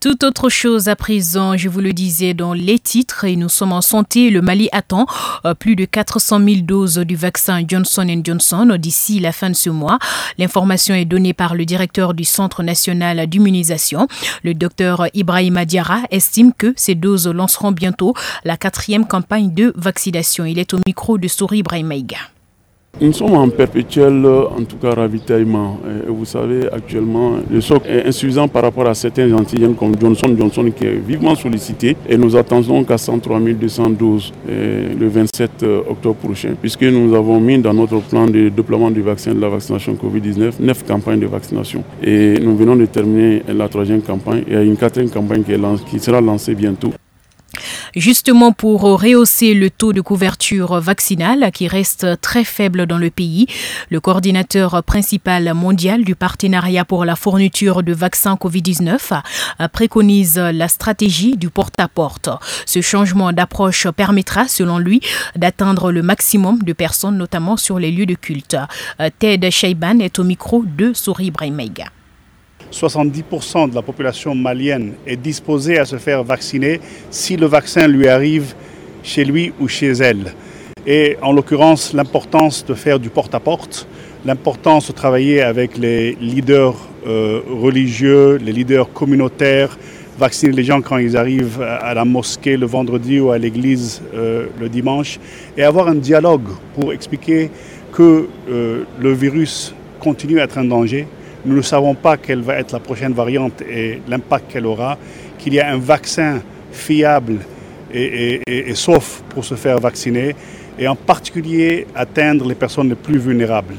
Tout autre chose à présent, je vous le disais dans les titres, nous sommes en santé. Le Mali attend euh, plus de 400 000 doses du vaccin Johnson Johnson d'ici la fin de ce mois. L'information est donnée par le directeur du Centre national d'immunisation. Le docteur Ibrahim Diara estime que ces doses lanceront bientôt la quatrième campagne de vaccination. Il est au micro de Souri Ibrahim Maïga. Nous sommes en perpétuel, en tout cas, ravitaillement. Et vous savez, actuellement, le socle est insuffisant par rapport à certains antigènes comme Johnson Johnson qui est vivement sollicité. Et nous attendons qu'à 103 212 le 27 octobre prochain, puisque nous avons mis dans notre plan de déploiement du vaccin de la vaccination Covid-19 neuf campagnes de vaccination. Et nous venons de terminer la troisième campagne. Il y a une quatrième campagne qui sera lancée bientôt. Justement pour rehausser le taux de couverture vaccinale qui reste très faible dans le pays, le coordinateur principal mondial du partenariat pour la fourniture de vaccins Covid-19 préconise la stratégie du porte-à-porte. Ce changement d'approche permettra, selon lui, d'atteindre le maximum de personnes, notamment sur les lieux de culte. Ted Shaiban est au micro de Souri Brahimega. 70% de la population malienne est disposée à se faire vacciner si le vaccin lui arrive chez lui ou chez elle. Et en l'occurrence, l'importance de faire du porte-à-porte, l'importance de travailler avec les leaders euh, religieux, les leaders communautaires, vacciner les gens quand ils arrivent à la mosquée le vendredi ou à l'église euh, le dimanche, et avoir un dialogue pour expliquer que euh, le virus continue à être un danger, nous ne savons pas quelle va être la prochaine variante et l'impact qu'elle aura, qu'il y a un vaccin fiable et, sauf pour se faire vacciner, et en particulier atteindre les personnes les plus vulnérables.